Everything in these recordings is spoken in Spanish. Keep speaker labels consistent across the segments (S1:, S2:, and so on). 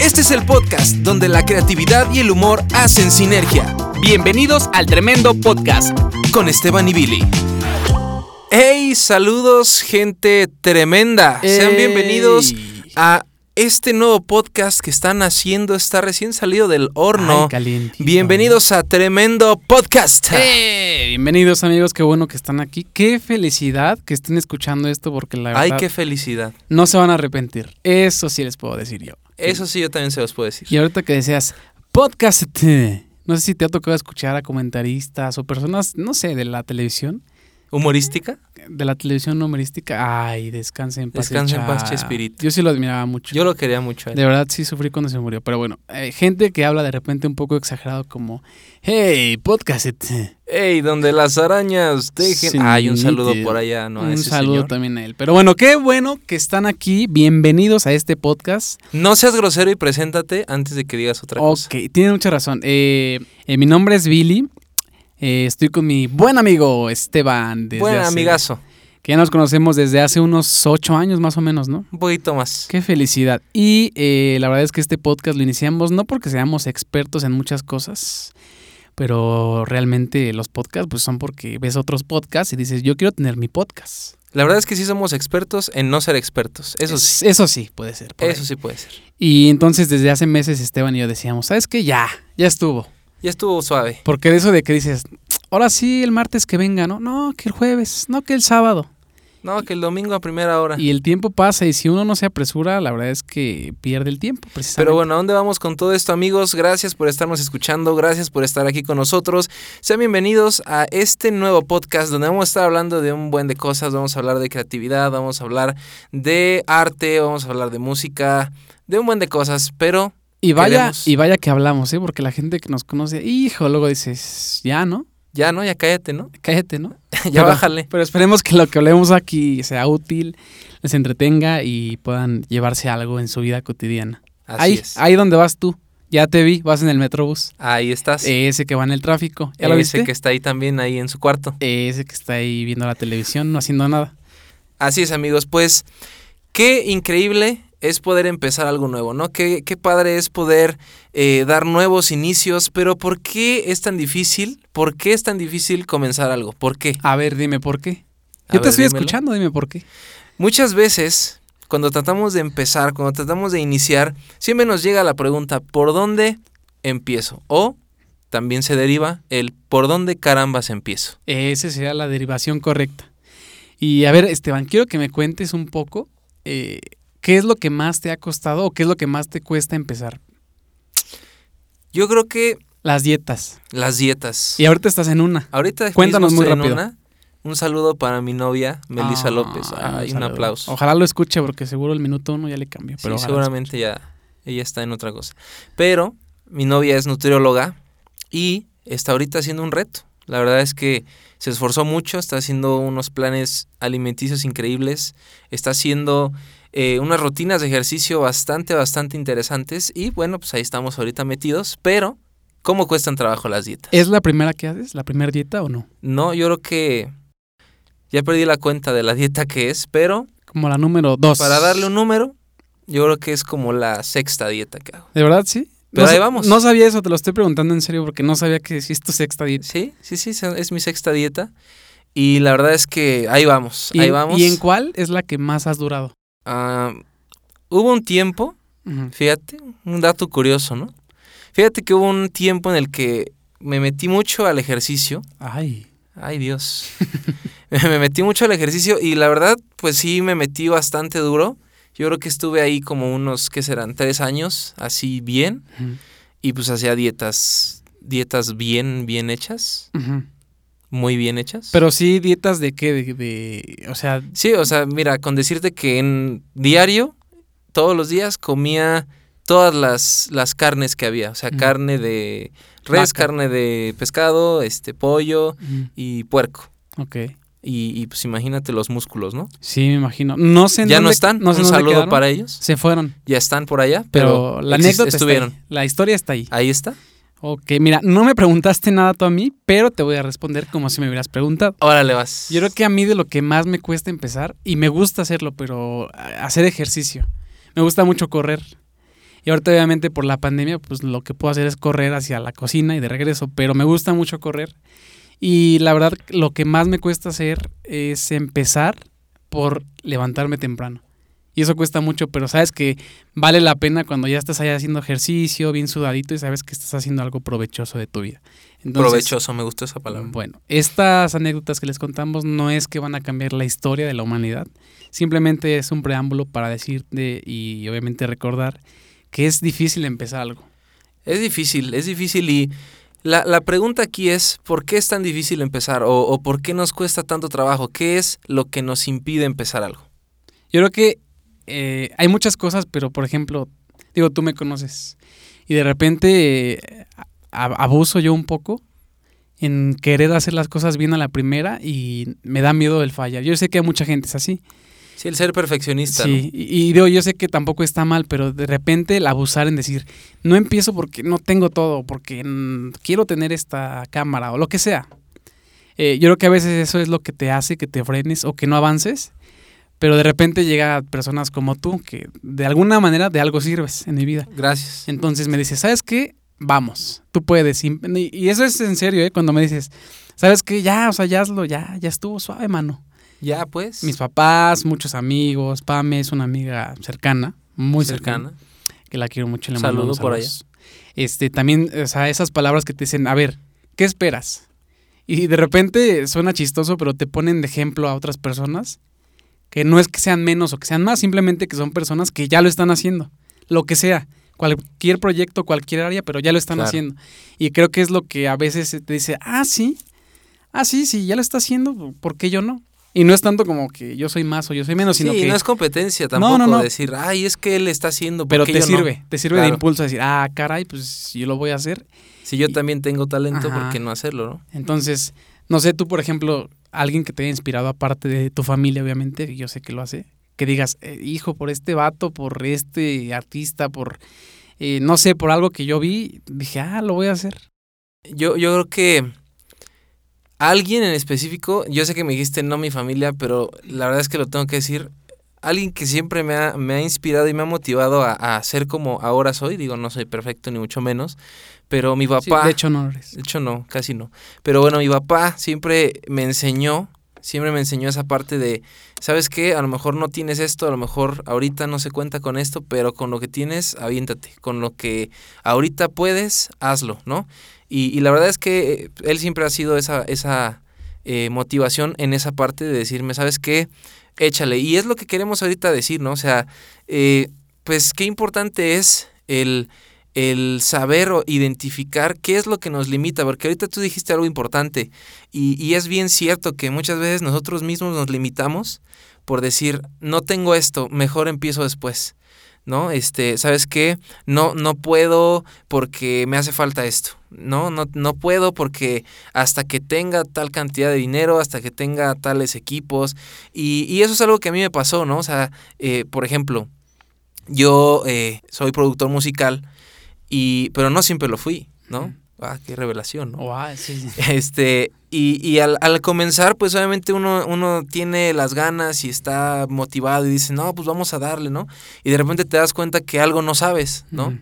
S1: Este es el podcast donde la creatividad y el humor hacen sinergia.
S2: Bienvenidos al tremendo podcast.
S1: Con Esteban y Billy. ¡Hey! Saludos, gente tremenda. Sean
S2: ¡Ey!
S1: bienvenidos a este nuevo podcast que están haciendo. Está recién salido del horno.
S2: Ay.
S1: Bienvenidos a Tremendo Podcast.
S2: ¡Eh! Bienvenidos amigos, qué bueno que están aquí. Qué felicidad que estén escuchando esto porque la verdad
S1: Ay, qué felicidad.
S2: no se van a arrepentir. Eso sí les puedo decir yo.
S1: Eso sí, yo también se los puedo decir.
S2: Y ahorita que decías podcast, no sé si te ha tocado escuchar a comentaristas o personas, no sé, de la televisión,
S1: ¿Humorística?
S2: de la televisión numerística. Ay, descanse en paz.
S1: Descanse en paz, Chespirito.
S2: Yo sí lo admiraba mucho.
S1: Yo lo quería mucho. a él.
S2: De verdad sí sufrí cuando se murió. Pero bueno, eh, gente que habla de repente un poco exagerado como, hey, podcast.
S1: ¡Ey! Donde las arañas dejen.
S2: Sí,
S1: Ay, un saludo por allá, ¿no? A
S2: un
S1: ese
S2: saludo
S1: señor.
S2: también a él. Pero bueno, qué bueno que están aquí. Bienvenidos a este podcast.
S1: No seas grosero y preséntate antes de que digas otra cosa.
S2: Ok, tiene mucha razón. Eh, eh, mi nombre es Billy. Eh, estoy con mi buen amigo Esteban. desde
S1: Buen
S2: hace-
S1: amigazo.
S2: Que ya nos conocemos desde hace unos ocho años más o menos, ¿no?
S1: Un poquito más.
S2: Qué felicidad. Y la verdad es que este podcast lo iniciamos no porque seamos expertos en muchas cosas, pero realmente los podcasts pues son porque ves otros podcasts y dices, yo quiero tener mi podcast.
S1: La verdad es que sí somos expertos en no ser expertos. Eso
S2: Es-
S1: sí.
S2: Eso sí, puede ser.
S1: Eso
S2: ahí.
S1: sí puede ser.
S2: Y entonces desde hace meses Esteban y yo decíamos, ¿sabes qué? Ya, ya estuvo.
S1: Ya estuvo suave.
S2: Porque de eso de que dices, ahora sí el martes que venga, ¿no? No, que el jueves, no, que el sábado.
S1: No, que el domingo a primera hora.
S2: Y el tiempo pasa y si uno no se apresura, la verdad es que pierde el tiempo, precisamente.
S1: Pero bueno, ¿a dónde vamos con todo esto, amigos? Gracias por estarnos escuchando, gracias por estar aquí con nosotros. Sean bienvenidos a este nuevo podcast donde vamos a estar hablando de un buen de cosas. Vamos a hablar de creatividad, vamos a hablar de arte, vamos a hablar de música, de un buen de cosas, pero
S2: Y vaya,
S1: Queremos-
S2: y vaya que hablamos, ¿eh? Porque la gente que nos conoce, hijo, luego dices, ya, ¿no?
S1: Ya no, ya cállate, ¿no?
S2: Cállate, ¿no?
S1: ya
S2: Pero-
S1: bájale.
S2: Pero esperemos que lo que hablemos aquí sea útil, les entretenga y puedan llevarse algo en su vida cotidiana.
S1: Así
S2: ahí,
S1: es.
S2: ahí donde vas tú. Ya te vi, vas en el Metrobús.
S1: Ahí estás.
S2: Ese que va en el tráfico. ¿Ya lo
S1: Ese
S2: viste?
S1: que está ahí también, ahí en su cuarto.
S2: Ese que está ahí viendo la televisión, no haciendo nada.
S1: Así es, amigos. Pues qué increíble es poder empezar algo nuevo, ¿no? Qué, qué padre es poder eh, dar nuevos inicios, pero ¿por qué es tan difícil? ¿Por qué es tan difícil comenzar algo? ¿Por qué?
S2: A ver, dime por qué.
S1: A
S2: Yo te estoy
S1: dímelo.
S2: escuchando, dime por qué.
S1: Muchas veces, cuando tratamos de empezar, cuando tratamos de iniciar, siempre nos llega la pregunta, ¿por dónde empiezo? O también se deriva el ¿por dónde carambas empiezo?
S2: Esa sería la derivación correcta. Y a ver, Esteban, quiero que me cuentes un poco eh, qué es lo que más te ha costado o qué es lo que más te cuesta empezar.
S1: Yo creo que
S2: Las dietas.
S1: las dietas.
S2: Y ahorita estás en una.
S1: Ahorita
S2: Cuéntanos muy rápido.
S1: una. Un saludo para mi novia, Melissa
S2: Ah,
S1: López. Ay, un aplauso.
S2: Ojalá lo escuche porque seguro el minuto uno ya le cambió.
S1: Sí,
S2: Pero
S1: seguramente ya ella está en otra cosa. Pero mi novia es nutrióloga y está ahorita haciendo un reto. La verdad es que se esforzó mucho, está haciendo unos planes alimenticios increíbles, está haciendo eh, unas rutinas de ejercicio bastante, bastante interesantes y bueno, pues ahí estamos ahorita metidos, pero ¿cómo cuestan trabajo las dietas?
S2: ¿Es la primera que haces? ¿La primera dieta o no?
S1: No, yo creo que ya perdí la cuenta de la dieta que es, pero
S2: Como la número dos.
S1: para darle un número, yo creo que es como la sexta dieta que hago.
S2: ¿De verdad sí?
S1: Pero
S2: no,
S1: ahí vamos.
S2: No sabía eso, te lo estoy preguntando en serio porque no sabía que es tu sexta dieta.
S1: Sí, sí, sí, es mi sexta dieta. Y la verdad es que ahí vamos,
S2: ¿Y,
S1: ahí vamos.
S2: ¿Y en cuál es la que más has durado?
S1: Ah, hubo un tiempo, fíjate, un dato curioso, ¿no? Fíjate que hubo un tiempo en el que me metí mucho al ejercicio.
S2: Ay.
S1: Ay, Dios. me metí mucho al ejercicio y la verdad, pues sí, me metí bastante duro. Yo creo que estuve ahí como unos, ¿qué serán? Tres años, así bien. Y pues hacía dietas, dietas bien, bien hechas, muy bien hechas.
S2: Pero sí, dietas de qué? De, de- o sea,
S1: Sí, o sea, mira, con decirte que en diario, todos los días, comía todas las, las carnes que había. O sea, carne de res,
S2: Vaca.
S1: carne de pescado, este, pollo y puerco.
S2: ok.
S1: Y, y, pues imagínate los músculos, ¿no?
S2: Sí, me imagino. No sé en
S1: Ya no están.
S2: No sé
S1: Un
S2: dónde
S1: saludo
S2: quedaron.
S1: para ellos.
S2: Se fueron.
S1: Ya están por allá,
S2: Pero,
S1: pero,
S2: la anécdota
S1: estuvieron.
S2: está ahí. La historia está ahí.
S1: Ahí está.
S2: Ok, mira, no me preguntaste nada tú a mí, pero te voy a responder como si me hubieras preguntado.
S1: Órale, vas.
S2: Yo creo que a mí de lo que más me cuesta empezar, y me gusta hacerlo, pero hacer ejercicio. Me gusta mucho correr. Y ahorita obviamente por la pandemia, pues lo que puedo hacer es correr hacia la cocina y de regreso, pero me gusta mucho correr. Y la verdad, lo que más me cuesta hacer es empezar por levantarme temprano. Y eso cuesta mucho, pero sabes que vale la pena cuando ya estás allá haciendo ejercicio, bien sudadito y sabes que estás haciendo algo provechoso de tu vida.
S1: provechoso, me gustó esa palabra.
S2: Bueno, estas anécdotas que les contamos no es que van a cambiar la historia de la humanidad, simplemente es un preámbulo para decirte y obviamente recordar que es difícil empezar algo.
S1: Es difícil, es difícil y la, la pregunta aquí es, ¿por qué es tan difícil empezar o, o por qué nos cuesta tanto trabajo? ¿Qué es lo que nos impide empezar algo?
S2: Yo creo que eh, hay muchas cosas, pero por ejemplo, digo, tú me conoces y de repente eh, abuso yo un poco en querer hacer las cosas bien a la primera y me da miedo el fallar. Yo sé que hay mucha gente es así.
S1: Sí, el ser perfeccionista.
S2: Sí, y, digo, yo sé que tampoco está mal, pero de repente el abusar en decir, no empiezo porque no tengo todo, porque quiero tener esta cámara o lo que sea. Eh, yo creo que a veces eso es lo que te hace que te frenes o que no avances pero de repente llega personas como tú que de alguna manera de algo sirves en mi vida.
S1: Gracias.
S2: Entonces me dices, ¿sabes qué? Vamos, tú puedes. Y eso es en serio, ¿eh? Cuando me dices, ¿sabes qué? Ya, o sea, ya hazlo, ya, ya estuvo suave, mano.
S1: Ya, pues.
S2: Mis papás, muchos amigos. Pame es una amiga cercana, muy cercana. que la quiero mucho.
S1: Le Saludo por allá.
S2: Este, también, o sea, esas palabras que te dicen, a ver, ¿qué esperas? Y de repente suena chistoso, pero te ponen de ejemplo a otras personas que no es que sean menos o que sean más, simplemente que son personas que ya lo están haciendo, lo que sea, cualquier proyecto, cualquier área, pero ya lo están haciendo. Y creo que es lo que a veces te dice, ah, sí, ah, sí, sí, ya lo está haciendo, ¿por qué yo no? Y no es tanto como que yo soy más o yo soy menos, sino que...
S1: no es competencia tampoco no, no, decir, ay, es que él está haciendo,
S2: Pero te sirve, te sirve de impulso a decir, ah, caray, pues yo lo voy a hacer.
S1: Si yo también tengo talento, ¿por qué no hacerlo, no?
S2: Entonces, no sé, tú, por ejemplo, alguien que te haya inspirado, aparte de tu familia, obviamente, yo sé que lo hace, que digas, eh, hijo, por este vato, por este artista, por, eh, no sé, por algo que yo vi, dije, ah, lo voy a hacer.
S1: Yo, yo creo que alguien en específico, yo sé que me dijiste no mi familia, pero la verdad es que lo tengo que decir, alguien que siempre me ha, me ha inspirado y me ha motivado a, a, ser como ahora soy, digo, no soy perfecto ni mucho menos, pero mi papá...
S2: de hecho no eres.
S1: De hecho no, casi no. Pero bueno, mi papá siempre me enseñó, siempre me enseñó esa parte de, ¿sabes qué? A lo mejor no tienes esto, a lo mejor ahorita no se cuenta con esto, pero con lo que tienes, aviéntate. Con lo que ahorita puedes, hazlo, ¿no? Y, y la verdad es que él siempre ha sido esa, esa eh, motivación en esa parte de decirme, ¿sabes qué? Échale. Y es lo que queremos ahorita decir, ¿no? O sea, eh, pues qué importante es el el saber o identificar qué es lo que nos limita, porque ahorita tú dijiste algo importante y, y, es bien cierto que muchas veces nosotros mismos nos limitamos por decir, no tengo esto, mejor empiezo después. ¿No? Este, ¿sabes qué? No, no puedo porque me hace falta esto. No, no, no puedo porque hasta que tenga tal cantidad de dinero, hasta que tenga tales equipos. Y, y eso es algo que a mí me pasó, ¿no? O sea, eh, por ejemplo, yo eh, soy productor musical y, pero no siempre lo fui, ¿no? Ah, qué revelación, ¿no? Este, y, y al, al, comenzar, pues obviamente uno, uno tiene las ganas y está motivado y dice, no, pues vamos a darle, ¿no? Y de repente te das cuenta que algo no sabes, ¿no?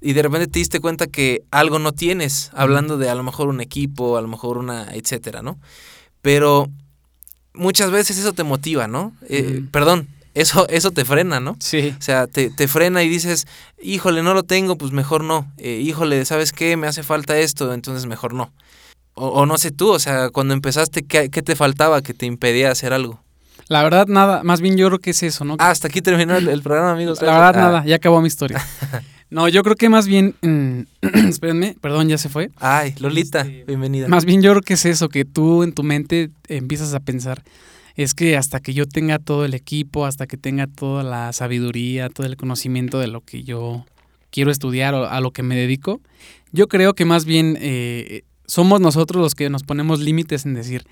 S1: Y de repente te diste cuenta que algo no tienes, hablando de a lo mejor un equipo, a lo mejor una, etcétera, ¿no? Pero muchas veces eso te motiva, ¿no? Eh, perdón, eso, eso te frena, ¿no?
S2: Sí.
S1: O sea, te, te frena y dices, híjole, no lo tengo, pues mejor no. Eh, híjole, ¿sabes qué? Me hace falta esto, entonces mejor no. O, no sé tú, o sea, cuando empezaste, ¿qué, ¿qué, te faltaba que te impedía hacer algo?
S2: La verdad, nada, más bien yo creo que es eso, ¿no?
S1: Ah, hasta aquí terminó el, programa, amigos.
S2: La verdad, nada, ya acabó mi historia. No, yo creo que más bien, espérenme, perdón, ya se fue.
S1: Ay, Lolita, este, bienvenida.
S2: Más bien yo creo que es eso, que tú en tu mente empiezas a pensar, es que hasta que yo tenga todo el equipo, hasta que tenga toda la sabiduría, todo el conocimiento de lo que yo quiero estudiar o a lo que me dedico, yo creo que más bien eh, somos nosotros los que nos ponemos límites en decir,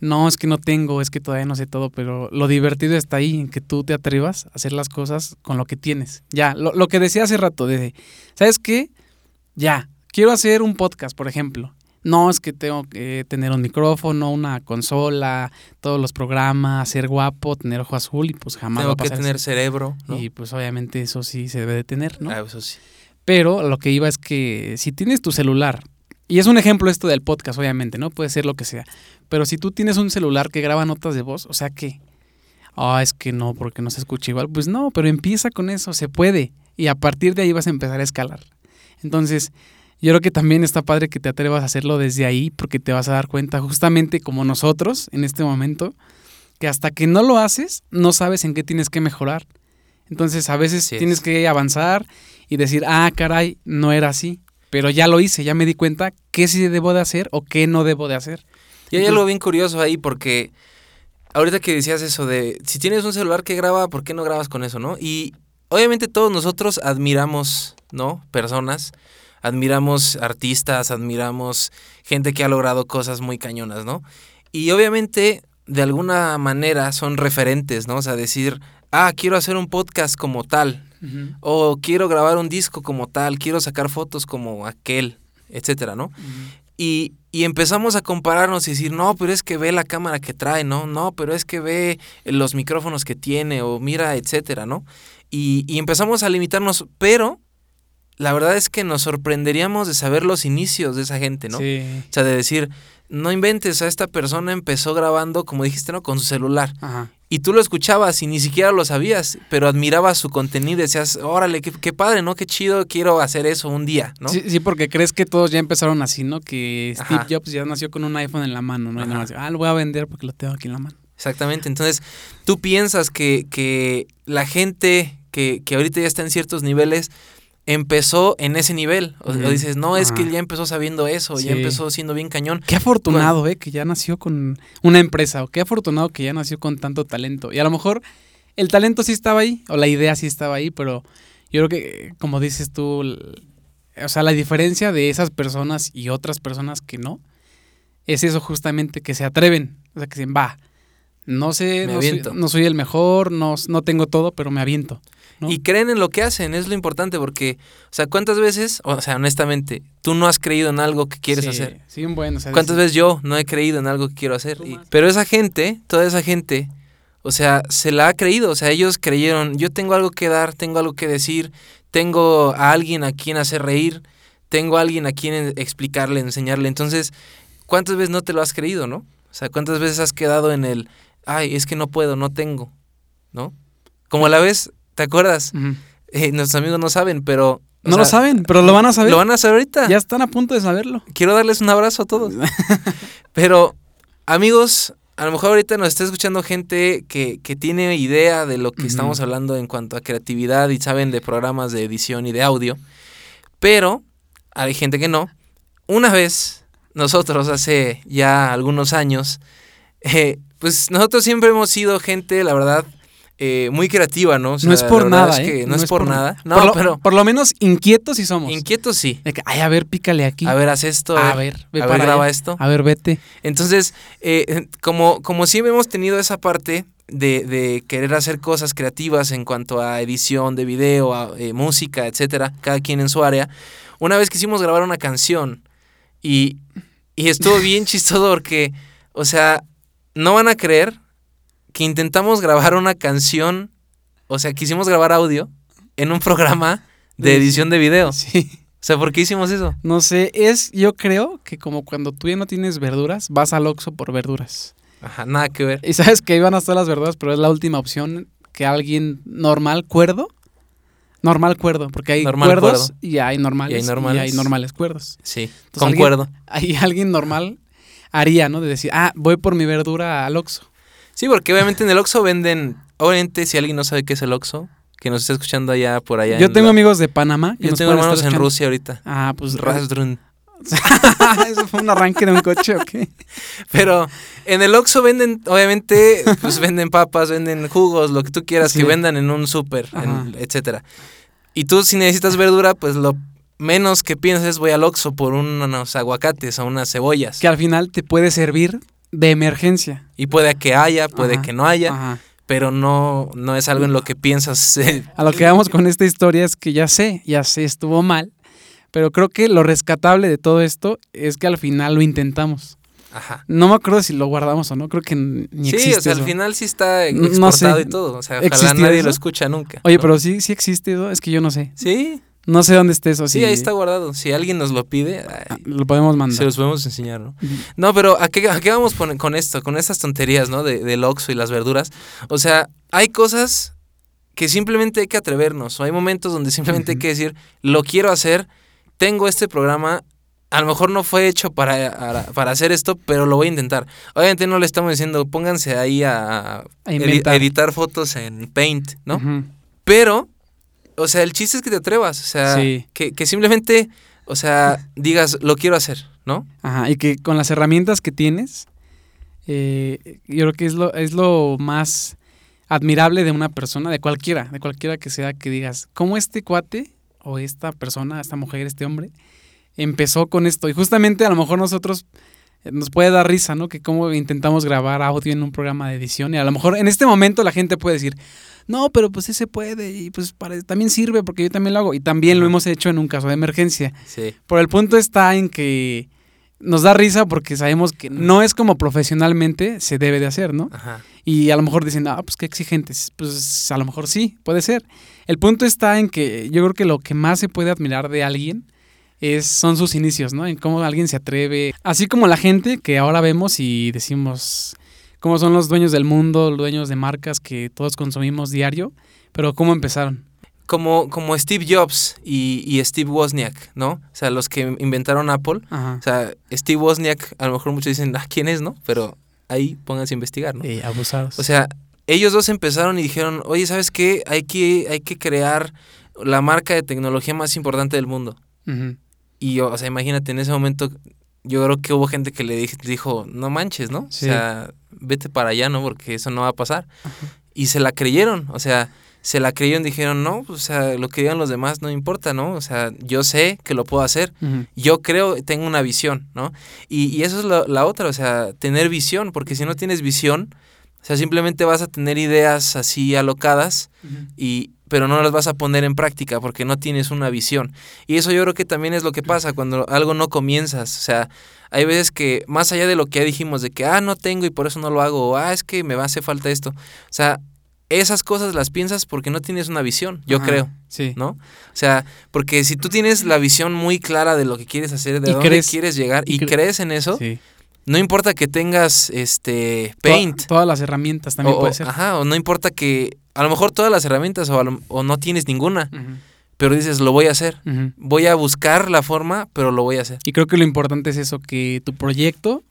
S2: no, es que no tengo, es que todavía no sé todo, pero lo divertido está ahí, en que tú te atrevas a hacer las cosas con lo que tienes. Ya, lo, lo que decía hace rato, de, ¿sabes qué? Ya, quiero hacer un podcast, por ejemplo. No, es que tengo que tener un micrófono, una consola, todos los programas, ser guapo, tener ojo azul y pues jamás
S1: Tengo
S2: va a
S1: que tener
S2: eso.
S1: cerebro, ¿no?
S2: Y pues obviamente eso sí se debe de tener, ¿no?
S1: Ah, eso sí.
S2: Pero lo que iba es que si tienes tu celular, y es un ejemplo esto del podcast, obviamente, ¿no? Puede ser lo que sea. Pero si tú tienes un celular que graba notas de voz, o sea que, ah, es que no, porque no se escucha igual. Pues no, pero empieza con eso, se puede. Y a partir de ahí vas a empezar a escalar. Entonces, yo creo que también está padre que te atrevas a hacerlo desde ahí, porque te vas a dar cuenta, justamente como nosotros en este momento, que hasta que no lo haces, no sabes en qué tienes que mejorar. Entonces, a veces tienes que avanzar y decir, ah, caray, no era así. Pero ya lo hice, ya me di cuenta qué sí debo de hacer o qué no debo de hacer.
S1: Y hay
S2: Entonces-
S1: algo bien curioso ahí porque ahorita que decías eso de si tienes un celular que graba, ¿por qué no grabas con eso, no? Y obviamente todos nosotros admiramos, ¿no? Personas, admiramos artistas, admiramos gente que ha logrado cosas muy cañonas, ¿no? Y obviamente de alguna manera son referentes, ¿no? O sea, decir, ah, quiero hacer un podcast como tal, o quiero grabar un disco como tal, quiero sacar fotos como aquel, etcétera, ¿no? Y, y empezamos a compararnos y decir, no, pero es que ve la cámara que trae, ¿no? No, pero es que ve los micrófonos que tiene, o mira, etcétera, ¿no? Y, y empezamos a limitarnos, pero la verdad es que nos sorprenderíamos de saber los inicios de esa gente, ¿no?
S2: Sí.
S1: O sea, de decir, no inventes, a esta persona empezó grabando, como dijiste, ¿no? Con su celular.
S2: Ajá.
S1: Y tú lo escuchabas y ni siquiera lo sabías, pero admirabas su contenido y decías, órale, qué, qué padre, ¿no? Qué chido, quiero hacer eso un día, ¿no?
S2: Sí, sí, porque crees que todos ya empezaron así, ¿no? Que Steve
S1: Ajá.
S2: Jobs ya nació con un iPhone en la mano, ¿no? Y nada más, ah, lo voy a vender porque lo tengo aquí en la mano.
S1: Exactamente. Entonces, tú piensas que, que la gente que, que ahorita ya está en ciertos niveles empezó en ese nivel. O, dices, no, es que él ya empezó sabiendo eso,
S2: Sí.
S1: ya empezó siendo bien cañón.
S2: Qué afortunado, ¿eh? Que ya nació con una empresa, o qué afortunado que ya nació con tanto talento. Y a lo mejor el talento sí estaba ahí, o la idea sí estaba ahí, pero yo creo que, como dices tú, o sea, la diferencia de esas personas y otras personas que no, es eso justamente, que se atreven, o sea, que dicen, va, no sé, no soy, no soy el mejor, no, no tengo todo, pero me aviento. ¿No?
S1: Y creen en lo que hacen, es lo importante, porque, o sea, ¿cuántas veces, o sea, honestamente, tú no has creído en algo que quieres
S2: Sí,
S1: hacer?
S2: Sí, un buen, o sea,
S1: ¿Cuántas veces yo no he creído en algo que quiero hacer? Y- pero esa gente, toda esa gente, o sea, se la ha creído. O sea, ellos creyeron, yo tengo algo que dar, tengo algo que decir, tengo a alguien a quien hacer reír, tengo a alguien a quien en- explicarle, enseñarle. Entonces, ¿cuántas veces no te lo has creído, no? O sea, ¿cuántas veces has quedado en el, ay, es que no puedo, no tengo, ¿no? Como a la vez, ¿te acuerdas? Eh, nuestros amigos no saben, pero...
S2: No lo saben, pero lo van a saber.
S1: Lo van a saber ahorita
S2: Ya están a punto de saberlo.
S1: quiero darles un abrazo a todos. Pero, amigos, a lo mejor ahorita nos está escuchando gente que, que tiene idea de lo que estamos hablando en cuanto a creatividad y saben de programas de edición y de audio. Pero hay gente que no. Una vez, nosotros hace ya algunos años, eh, pues nosotros siempre hemos sido gente, la verdad, eh, muy creativa, ¿no? O sea,
S2: no es por nada,
S1: es que
S2: ¿eh?
S1: no, es por, nada. No,
S2: por lo,
S1: pero
S2: por lo menos inquietos sí somos.
S1: inquietos sí.
S2: De que, ay, a ver, pícale aquí.
S1: A ver, haz esto.
S2: a ver, ve
S1: a ver, graba
S2: allá.
S1: esto.
S2: A ver, vete.
S1: Entonces, eh, como, como siempre hemos tenido esa parte de, de querer hacer cosas creativas en cuanto a edición de video, a, eh, música, etcétera, cada quien en su área, una vez quisimos grabar una canción y, y estuvo bien chistoso porque, o sea, no van a creer que intentamos grabar una canción, o sea, quisimos grabar audio en un programa de edición de video. O
S2: Sí.
S1: sea, ¿por qué hicimos eso?
S2: No sé, es, yo creo que como cuando tú ya no tienes verduras, vas al Oxxo por verduras.
S1: Ajá, nada que ver.
S2: Y sabes que iban a estar las verduras, pero es la última opción que alguien normal, cuerdo, normal cuerdo, porque hay
S1: Normal
S2: cuerdos
S1: cuerdo.
S2: y hay normales.
S1: Y hay normales.
S2: normales cuerdos.
S1: Sí,
S2: Entonces, alguien-
S1: concuerdo.
S2: Ahí alguien normal haría, ¿no? De decir, ah, voy por mi verdura al Oxxo.
S1: Sí, porque obviamente en el Oxxo venden, obviamente si alguien no sabe qué es el Oxxo, que nos está escuchando allá por allá.
S2: Yo
S1: en
S2: tengo
S1: la-
S2: amigos de Panamá. que
S1: yo
S2: nos
S1: tengo hermanos en. Rusia ahorita.
S2: Ah, pues
S1: Rasdrun.
S2: Eso fue un arranque de un coche, ¿ok?
S1: Pero en el Oxxo venden, obviamente, pues venden papas, venden jugos, lo que tú quieras
S2: Sí.
S1: que vendan en un súper, etcétera. Y tú si necesitas verdura, pues lo menos que piensas es voy al Oxxo por unos aguacates o unas cebollas.
S2: Que al final te puede servir de emergencia.
S1: Y puede que haya, puede
S2: Ajá.
S1: que no haya,
S2: Ajá.
S1: pero no, no es algo en lo que piensas. eh,
S2: A lo que vamos con esta historia es que ya sé, ya sé, estuvo mal, Pero creo que lo rescatable de todo esto es que al final lo intentamos.
S1: Ajá.
S2: No me acuerdo si lo guardamos o no, creo que ni
S1: Sí,
S2: existe
S1: o sea,
S2: eso.
S1: al final sí está
S2: No
S1: exportado
S2: sé.
S1: y todo. O sea, ojalá
S2: ¿Existía
S1: nadie
S2: eso?
S1: lo escucha nunca.
S2: Oye,
S1: ¿no?
S2: pero sí, sí existe eso, es que yo no sé.
S1: Sí,
S2: No sé dónde esté eso.
S1: sí,
S2: si-
S1: ahí está guardado. Si alguien nos lo pide, ay,
S2: Ah, Lo podemos mandar.
S1: se los podemos enseñar, ¿no? No, pero ¿a qué, a qué vamos con, esto? Con estas tonterías, ¿no? De, del Oxxo y las verduras. O sea, hay cosas que simplemente hay que atrevernos. O hay momentos donde simplemente hay que decir, lo quiero hacer, tengo este programa, a lo mejor no fue hecho para, para- hacer esto, pero lo voy a intentar. Obviamente no le estamos diciendo, pónganse ahí a, editar fotos en Paint, ¿no? Pero, o sea, el chiste es que te atrevas, o sea,
S2: Sí.
S1: que, que simplemente, o sea, digas, lo quiero hacer, ¿no?
S2: Ajá, y que con las herramientas que tienes, eh, yo creo que es lo, es lo más admirable de una persona, de cualquiera, de cualquiera que sea, que digas, ¿cómo este cuate o esta persona, esta mujer, este hombre, empezó con esto? Y justamente a lo mejor nosotros nos puede dar risa, ¿no? Que cómo intentamos grabar audio en un programa de edición y a lo mejor en este momento la gente puede decir, no, pero pues ese puede y pues para, también sirve porque yo también lo hago y también lo hemos hecho en un caso de emergencia.
S1: Sí.
S2: Pero el punto está en que nos da risa porque sabemos que no es como profesionalmente se debe de hacer, ¿no?
S1: Ajá.
S2: Y a lo mejor dicen, ah, pues qué exigentes. Pues a lo mejor sí, puede ser. El punto está en que yo creo que lo que más se puede admirar de alguien es, son sus inicios, ¿no? En cómo alguien se atreve. Así como la gente que ahora vemos y decimos cómo son los dueños del mundo, los dueños de marcas que todos consumimos diario, pero cómo empezaron.
S1: Como, como Steve Jobs y, y Steve Wozniak, ¿no? O sea, los que inventaron Apple.
S2: Ajá.
S1: O sea, Steve Wozniak, a lo mejor muchos dicen, ah, ¿quién es, no? Pero ahí pónganse a investigar, ¿no?
S2: Eh, abusados.
S1: O sea, ellos dos empezaron y dijeron, oye, ¿sabes qué? Hay que, hay que crear la marca de tecnología más importante del mundo. Y, yo, o sea, imagínate, en ese momento yo creo que hubo gente que le dij- dijo, no manches, ¿no?
S2: Sí.
S1: O sea, vete para allá, ¿no? Porque eso no va a pasar. Y se la creyeron, o sea, se la creyeron, dijeron, no, o sea, lo que digan los demás no importa, ¿no? O sea, yo sé que lo puedo hacer, yo creo, tengo una visión, ¿no? Y, y eso es lo- la otra, o sea, tener visión, porque si no tienes visión, o sea, simplemente vas a tener ideas así alocadas, y, pero no las vas a poner en práctica porque no tienes una visión. Y eso yo creo que también es lo que pasa cuando algo no comienzas. O sea, hay veces que más allá de lo que ya dijimos, de que, ah, no tengo y por eso no lo hago, o ah, es que me hace falta esto. O sea, esas cosas las piensas porque no tienes una visión, yo
S2: Ajá.
S1: creo.
S2: Sí.
S1: ¿no? O sea, porque si tú tienes la visión muy clara de lo que quieres hacer, de dónde
S2: crees-
S1: quieres llegar
S2: y
S1: y,
S2: cre-
S1: crees en eso,
S2: Sí.
S1: No importa que tengas este Paint
S2: todas las herramientas también
S1: o,
S2: puede ser.
S1: ajá, o no importa que a lo mejor todas las herramientas o, lo- o no tienes ninguna, pero dices, lo voy a hacer. Voy a buscar la forma, pero lo voy a hacer.
S2: Y creo que lo importante es eso, que tu proyecto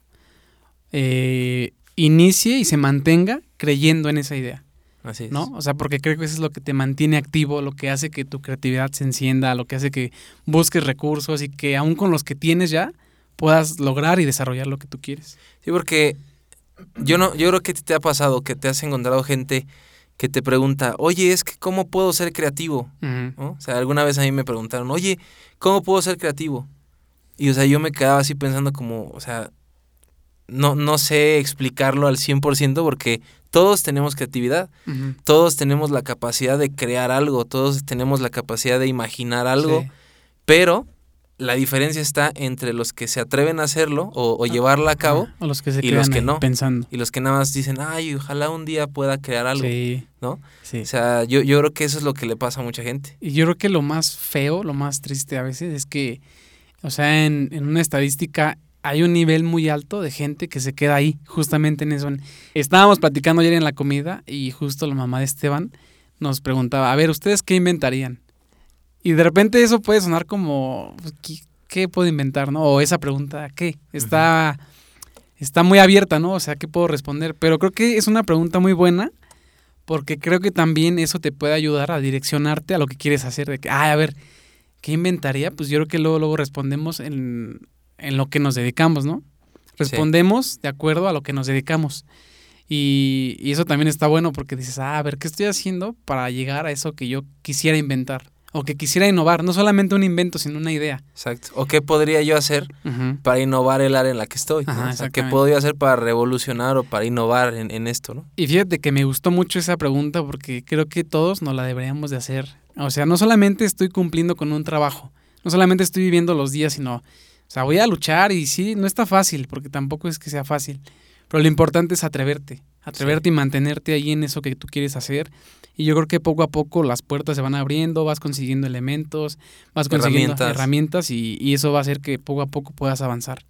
S2: eh, inicie y se mantenga creyendo en esa idea,
S1: Así es.
S2: ¿no? O sea, porque creo que eso es lo que te mantiene activo, lo que hace que tu creatividad se encienda, lo que hace que busques recursos y que aún con los que tienes ya puedas lograr y desarrollar lo que tú quieres.
S1: Sí, porque yo no, yo creo que te ha pasado que te has encontrado gente que te pregunta, oye, es que cómo puedo ser creativo. O sea, alguna vez a mí me preguntaron, oye, ¿cómo puedo ser creativo? Y o sea, yo me quedaba así pensando como, o sea, no, no sé explicarlo al 100% porque todos tenemos creatividad, todos tenemos la capacidad de crear algo, todos tenemos la capacidad de imaginar algo,
S2: Sí.
S1: pero la diferencia está entre los que se atreven a hacerlo o, o llevarla a cabo
S2: O los que se
S1: y los que no.
S2: pensando.
S1: y los que nada más dicen, ay, ojalá un día pueda crear algo,
S2: Sí,
S1: ¿no?
S2: sí.
S1: O sea, yo, yo creo que eso es lo que le pasa a mucha gente.
S2: Y yo creo que lo más feo, lo más triste a veces es que, o sea, en, en una estadística hay un nivel muy alto de gente que se queda ahí, justamente en eso. Estábamos platicando ayer en la comida y justo la mamá de Esteban nos preguntaba, a ver, ¿ustedes qué inventarían? Y de repente eso puede sonar como, pues, ¿qué, qué puedo inventar, no? O esa pregunta, ¿qué? Está, está muy abierta, ¿no? O sea, ¿qué puedo responder? Pero creo que es una pregunta muy buena porque creo que también eso te puede ayudar a direccionarte a lo que quieres hacer. De que, ay, a ver, ¿qué inventaría? Pues yo creo que luego, luego respondemos en, en lo que nos dedicamos, ¿no? Respondemos de acuerdo a lo que nos dedicamos. Y, y eso también está bueno porque dices, ah, a ver, ¿qué estoy haciendo para llegar a eso que yo quisiera inventar? O que quisiera innovar, no solamente un invento, sino una idea.
S1: Exacto. ¿O qué podría yo hacer para innovar el área en la que estoy? O sea, ¿Qué puedo yo hacer para revolucionar o para innovar en, en esto, no?
S2: Y fíjate que me gustó mucho esa pregunta porque creo que todos nos la deberíamos de hacer. O sea, no solamente estoy cumpliendo con un trabajo, no solamente estoy viviendo los días, sino, o sea, voy a luchar y sí, no está fácil, porque tampoco es que sea fácil, pero lo importante es atreverte, atreverte y mantenerte ahí en eso que tú quieres hacer. Y yo creo que poco a poco las puertas se van abriendo, vas consiguiendo elementos, vas consiguiendo
S1: Herramientas.
S2: herramientas, y, y eso va a hacer que poco a poco puedas avanzar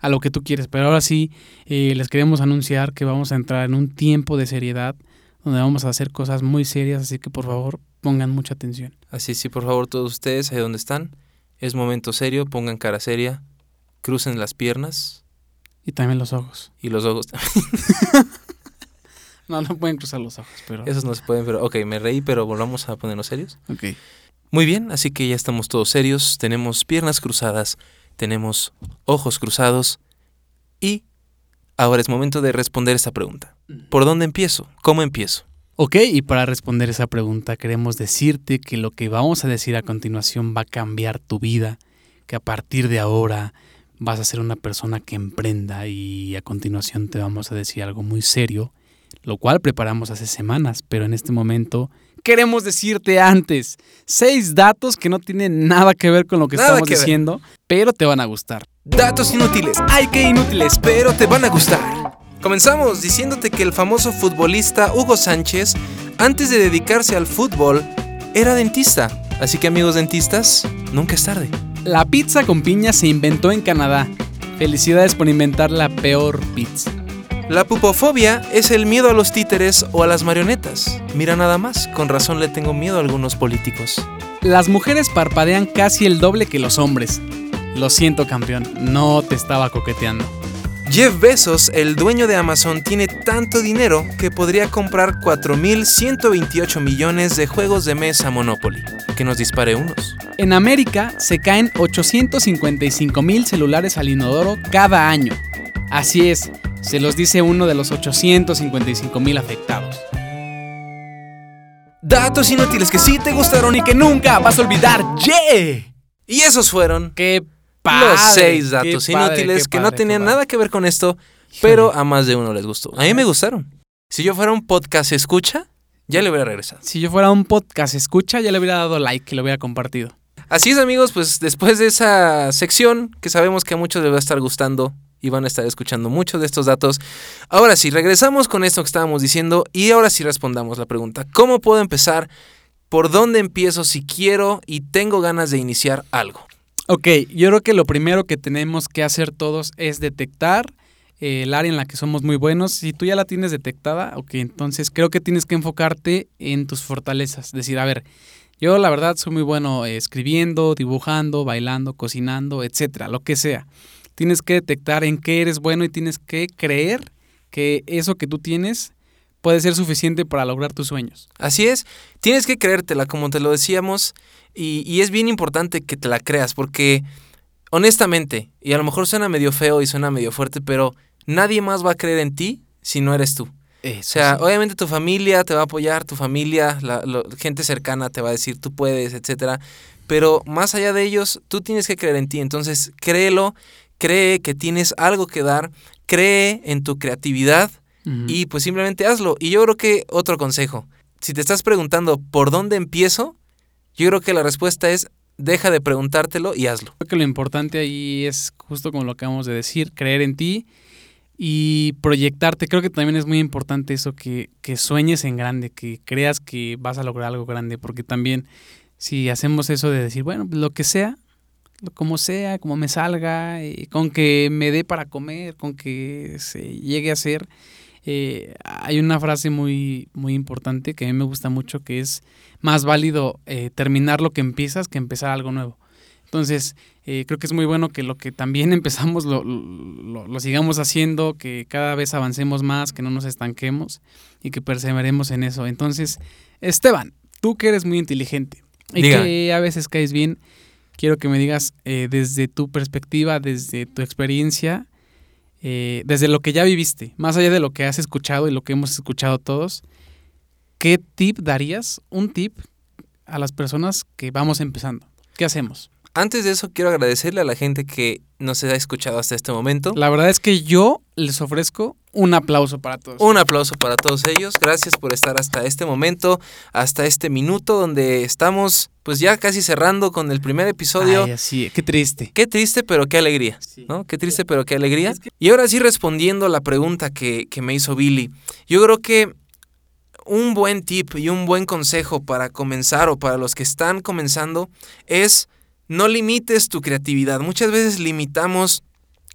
S2: a lo que tú quieres. Pero ahora sí, eh, les queremos anunciar que vamos a entrar en un tiempo de seriedad donde vamos a hacer cosas muy serias, así que por favor pongan mucha atención.
S1: Así sí, por favor, todos ustedes, ahí donde están, es momento serio, pongan cara seria, crucen las piernas
S2: Y también los ojos.
S1: y los ojos.
S2: No, no pueden cruzar los ojos, pero...
S1: Esos no se pueden, pero ok, me reí, pero volvamos a ponernos serios.
S2: Ok.
S1: Muy bien, así que ya estamos todos serios, tenemos piernas cruzadas, tenemos ojos cruzados y ahora es momento de responder esta pregunta. ¿Por dónde empiezo? ¿Cómo empiezo?
S2: Ok, y para responder esa pregunta queremos decirte que lo que vamos a decir a continuación va a cambiar tu vida, que a partir de ahora vas a ser una persona que emprenda y a continuación te vamos a decir algo muy serio, lo cual preparamos hace semanas, pero en este momento queremos decirte antes seis datos que no tienen nada que ver con lo que
S1: Nada
S2: estamos
S1: que ver.
S2: diciendo, pero te van a gustar.
S1: Datos inútiles, ay que inútiles, pero te van a gustar. Comenzamos diciéndote que el famoso futbolista Hugo Sánchez, antes de dedicarse al fútbol, era dentista. Así que amigos dentistas, nunca es tarde.
S2: La pizza con piña se inventó en Canadá. Felicidades por inventar la peor pizza.
S1: La pupofobia es el miedo a los títeres o a las marionetas. Mira nada más, con razón le tengo miedo a algunos políticos.
S2: Las mujeres parpadean casi el doble que los hombres. Lo siento, campeón, no te estaba coqueteando.
S1: Jeff Bezos, el dueño de Amazon, tiene tanto dinero que podría comprar 4.128 millones de juegos de mesa Monopoly. Que nos dispare unos.
S2: En América se caen 855 mil celulares al inodoro cada año. Así es, se los dice uno de los 855 mil afectados.
S1: Datos inútiles que sí te gustaron y
S2: que nunca vas a olvidar, ¡yeah!
S1: Y esos fueron
S2: ¡Qué padre!
S1: los seis datos
S2: padre,
S1: inútiles que no tenían nada que ver con esto, pero a más de uno les gustó. A mí me gustaron. Si yo fuera un podcast escucha, ya le hubiera regresado.
S2: Si yo fuera un podcast escucha, ya le hubiera dado like y lo hubiera compartido.
S1: Así es amigos, pues después de esa sección que sabemos que a muchos les va a estar gustando y van a estar escuchando muchos de estos datos, ahora sí, regresamos con esto que estábamos diciendo y ahora sí respondamos la pregunta, ¿cómo puedo empezar? ¿Por dónde empiezo si quiero y tengo ganas de iniciar algo?
S2: Ok, yo creo que lo primero que tenemos que hacer todos es detectar eh, el área en la que somos muy buenos. Si tú ya la tienes detectada, ok, entonces creo que tienes que enfocarte en tus fortalezas. Decir, a ver, yo la verdad soy muy bueno eh, escribiendo, dibujando, bailando, cocinando, etcétera, lo que sea. Tienes que detectar en qué eres bueno y tienes que creer que eso que tú tienes puede ser suficiente para lograr tus sueños.
S1: Así es, tienes que creértela, como te lo decíamos, y, y es bien importante que te la creas, porque honestamente, y a lo mejor suena medio feo y suena medio fuerte, pero nadie más va a creer en ti si no eres tú. O sea, obviamente tu familia te va a apoyar, tu familia, la, lo- gente cercana te va a decir tú puedes, etcétera. Pero más allá de ellos, tú tienes que creer en ti. Entonces, créelo, cree que tienes algo que dar, cree en tu creatividad y pues simplemente hazlo. Y yo creo que otro consejo, si te estás preguntando por dónde empiezo, yo creo que la respuesta es deja de preguntártelo y hazlo.
S2: Creo que lo importante ahí es justo como lo acabamos de decir, creer en ti y proyectarte. Creo que también es muy importante eso, que, que sueñes en grande, que creas que vas a lograr algo grande, porque también si hacemos eso de decir, bueno, lo que sea, como sea, como me salga, eh, con que me dé para comer, con que se llegue a hacer. eh, hay una frase muy, muy importante que a mí me gusta mucho, que es más válido eh, terminar lo que empiezas que empezar algo nuevo. Entonces, eh, creo que es muy bueno que lo que también empezamos lo, lo- lo sigamos haciendo, que cada vez avancemos más, que no nos estanquemos y que perseveremos en eso. Entonces, Esteban, tú que eres muy inteligente y que a veces caes bien, quiero que me digas eh, desde tu perspectiva, desde tu experiencia, eh, desde lo que ya viviste, más allá de lo que has escuchado y lo que hemos escuchado todos, ¿qué tip darías? Un tip a las personas que vamos empezando. ¿Qué hacemos?
S1: Antes de eso quiero agradecerle a la gente que nos ha escuchado hasta este momento.
S2: La verdad es que yo les ofrezco un aplauso para todos.
S1: Un aplauso para todos ellos. Gracias por estar hasta este momento, hasta este minuto donde estamos pues ya casi cerrando con el primer episodio.
S2: Ay, así, qué triste.
S1: Qué triste, pero qué alegría, ¿no? Qué triste, pero qué alegría. Y ahora sí respondiendo a la pregunta que, que me hizo Billy, yo creo que un buen tip y un buen consejo para comenzar o para los que están comenzando es no limites tu creatividad. Muchas veces limitamos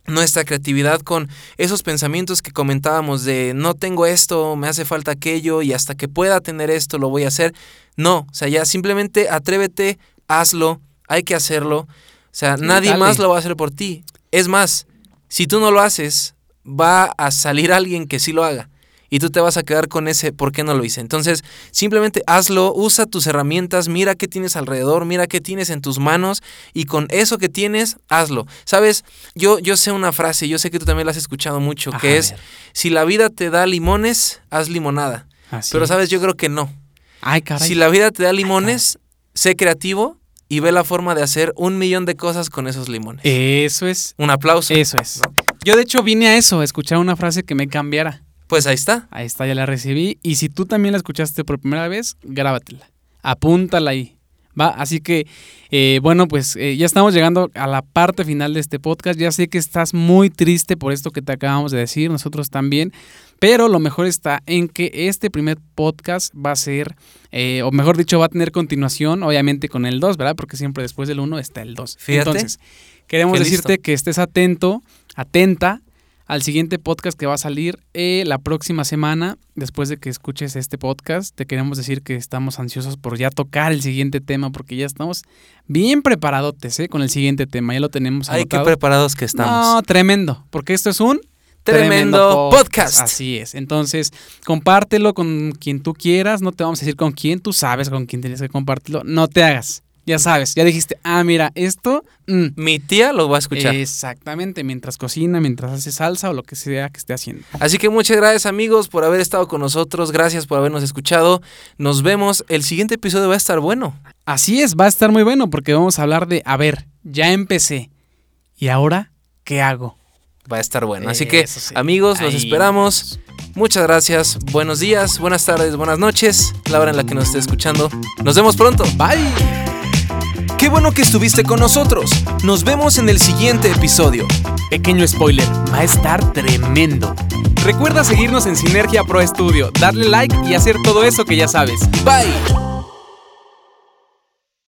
S1: nuestra creatividad con esos pensamientos que comentábamos de no tengo esto, me hace falta aquello y hasta que pueda tener esto lo voy a hacer. No, o sea, ya simplemente atrévete, hazlo, hay que hacerlo. O sea, nadie
S2: dale.
S1: más lo va a hacer por ti. Es más, si tú no lo haces, va a salir alguien que sí lo haga. Y tú te vas a quedar con ese ¿por qué no lo hice? Entonces, simplemente hazlo, usa tus herramientas, mira qué tienes alrededor, mira qué tienes en tus manos y con eso que tienes, hazlo. Sabes, yo, yo sé una frase, yo sé que tú también la has escuchado mucho,
S2: Ajá,
S1: que es, si la vida te da limones, haz limonada.
S2: Así
S1: Pero
S2: es.
S1: sabes, yo creo que no.
S2: Ay, caray.
S1: Si la vida te da limones, sé creativo y ve la forma de hacer un millón de cosas con esos limones.
S2: Eso es.
S1: Un aplauso.
S2: Eso es.
S1: ¿no?
S2: Yo de hecho vine a eso, a escuchar una frase que me cambiara.
S1: Pues ahí está.
S2: Ahí está, ya la recibí. Y si tú también la escuchaste por primera vez, grábatela. Apúntala ahí. Va, así que, eh, bueno, pues eh, ya estamos llegando a la parte final de este podcast. Ya sé que estás muy triste por esto que te acabamos de decir, nosotros también. Pero lo mejor está en que este primer podcast va a ser, eh, o mejor dicho, va a tener continuación, obviamente con el 2, ¿verdad? Porque siempre después del 1 está el 2.
S1: Fíjate.
S2: Entonces, queremos decirte
S1: listo.
S2: que estés atento, atenta al siguiente podcast que va a salir eh, la próxima semana. Después de que escuches este podcast, te queremos decir que estamos ansiosos por ya tocar el siguiente tema, porque ya estamos bien preparadotes ¿eh? con el siguiente tema. Ya lo tenemos
S1: Ay, qué preparados que estamos.
S2: No, tremendo, porque esto es un
S1: Tremendo podcast.
S2: Así es. Entonces, compártelo con quien tú quieras. No te vamos a decir con quién, tú sabes con quién tienes que compartirlo. No te hagas. Ya sabes, ya dijiste, ah, mira, esto. mm,
S1: Mi tía lo va a escuchar.
S2: Exactamente, mientras cocina, mientras hace salsa o lo que sea que esté haciendo.
S1: Así que muchas gracias amigos por haber estado con nosotros, gracias por habernos escuchado. Nos vemos, el siguiente episodio va a estar bueno.
S2: Así es, va a estar muy bueno porque vamos a hablar de, a ver, ya empecé. ¿Y ahora qué hago?
S1: Va a estar bueno. Así que
S2: sí.
S1: amigos, los
S2: Ahí
S1: esperamos. Muchas gracias, buenos días, buenas tardes, buenas noches, la hora en la que nos esté escuchando. Nos vemos pronto.
S2: Bye.
S1: Qué bueno que estuviste con nosotros. Nos vemos en el siguiente episodio.
S2: Pequeño spoiler, va a estar tremendo. Recuerda seguirnos en Sinergia Pro Studio, darle like y hacer todo eso que ya sabes.
S1: Bye.